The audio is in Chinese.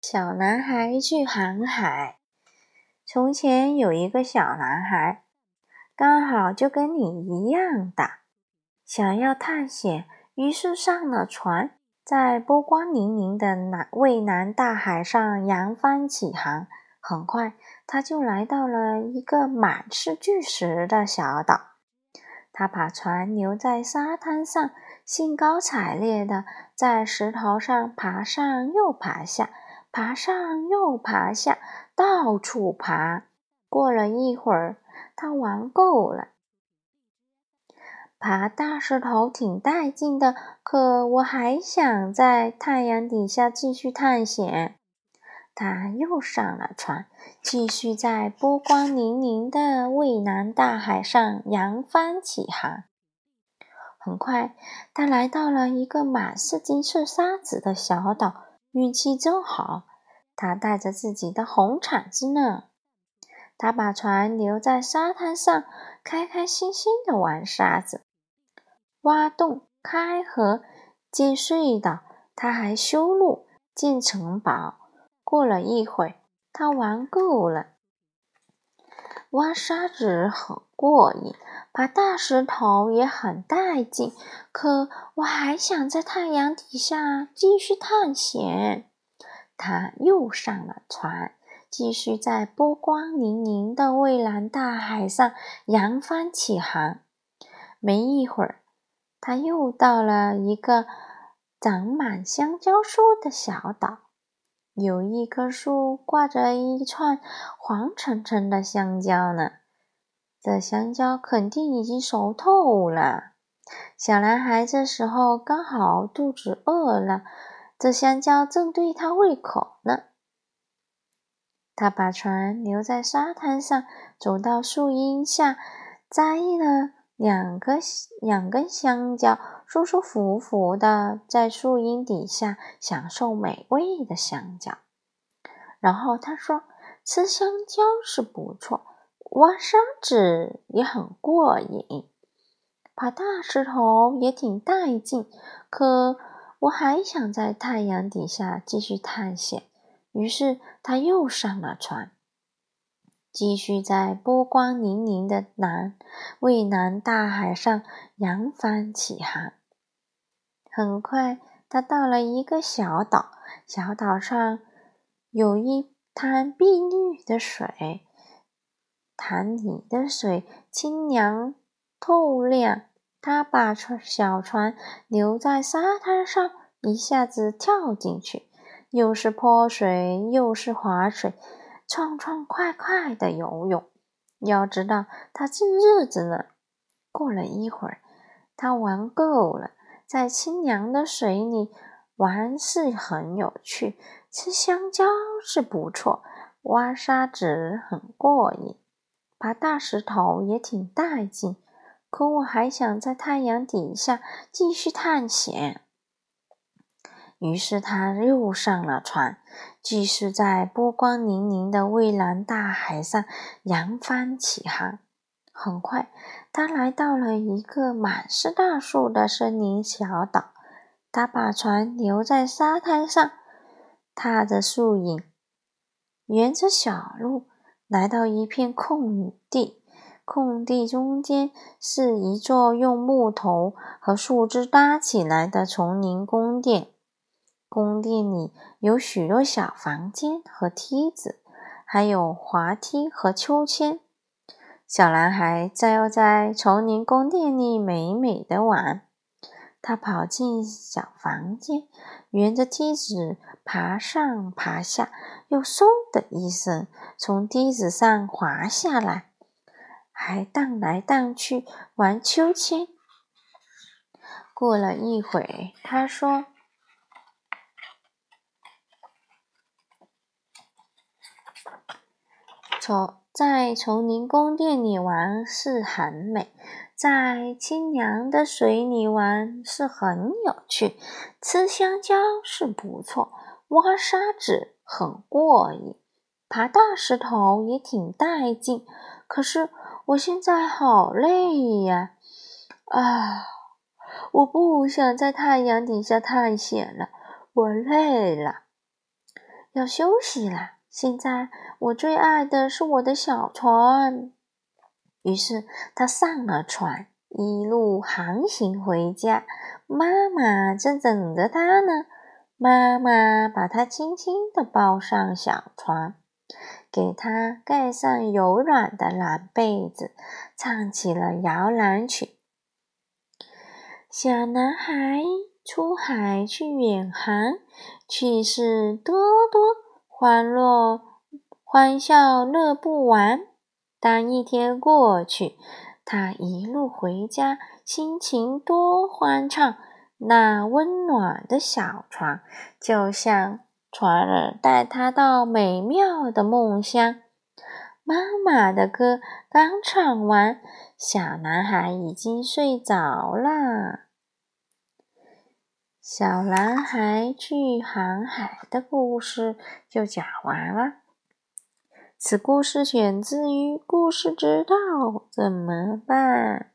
小男孩去航海。从前有一个小男孩，刚好就跟你一样大，想要探险，于是上了船，在波光粼粼的南蔚蓝大海上扬帆起航。很快，他就来到了一个满是巨石的小岛。他把船留在沙滩上，兴高采烈地在石头上爬上又爬下。爬上又爬下，到处爬。过了一会儿，他玩够了。爬大石头挺带劲的，可我还想在太阳底下继续探险。他又上了船，继续在波光粼粼的蔚蓝大海上扬帆起航。很快，他来到了一个满是金色沙子的小岛。运气真好，他带着自己的红铲子呢。他把船留在沙滩上，开开心心的玩沙子，挖洞、开河、建隧道。他还修路、建城堡。过了一会，他玩够了。挖沙子很过瘾，爬大石头也很带劲。可我还想在太阳底下继续探险。他又上了船，继续在波光粼粼的蔚蓝大海上扬帆起航。没一会儿，他又到了一个长满香蕉树的小岛。有一棵树挂着一串黄澄澄的香蕉呢，这香蕉肯定已经熟透了。小男孩这时候刚好肚子饿了，这香蕉正对他胃口呢。他把船留在沙滩上，走到树荫下，摘了两个两根香蕉，舒舒服服的在树荫底下享受美味的香蕉。然后他说：“吃香蕉是不错，挖沙子也很过瘾，爬大石头也挺带劲。可我还想在太阳底下继续探险。”于是他又上了船。继续在波光粼粼的南蔚蓝大海上扬帆起航。很快，他到了一个小岛，小岛上有一滩碧绿的水，潭里的水清凉透亮。他把船小船留在沙滩上，一下子跳进去，又是泼水，又是划水。畅畅快快的游泳，要知道他正热着呢。过了一会儿，他玩够了，在清凉的水里玩是很有趣，吃香蕉是不错，挖沙子很过瘾，爬大石头也挺带劲。可我还想在太阳底下继续探险。于是他又上了船，继续在波光粼粼的蔚蓝大海上扬帆起航。很快，他来到了一个满是大树的森林小岛。他把船留在沙滩上，踏着树影，沿着小路来到一片空地。空地中间是一座用木头和树枝搭起来的丛林宫殿。宫殿里有许多小房间和梯子，还有滑梯和秋千。小男孩在要在丛林宫殿里美美的玩。他跑进小房间，沿着梯子爬上爬下，又嗖的一声从梯子上滑下来，还荡来荡去玩秋千。过了一会，他说。在丛林宫殿里玩是很美，在清凉的水里玩是很有趣，吃香蕉是不错，挖沙子很过瘾，爬大石头也挺带劲。可是我现在好累呀！啊，我不想在太阳底下探险了，我累了。要休息了。现在我最爱的是我的小船。于是他上了船，一路航行回家。妈妈正等着他呢。妈妈把他轻轻地抱上小船，给他盖上柔软的蓝被子，唱起了摇篮曲。小男孩出海去远航，趣事多多，欢乐欢笑乐不完。当一天过去，他一路回家，心情多欢畅。那温暖的小床，就像船儿带他到美妙的梦乡。妈妈的歌刚唱完，小男孩已经睡着了。小男孩去航海的故事就讲完了。此故事选自于《故事之道怎么办》。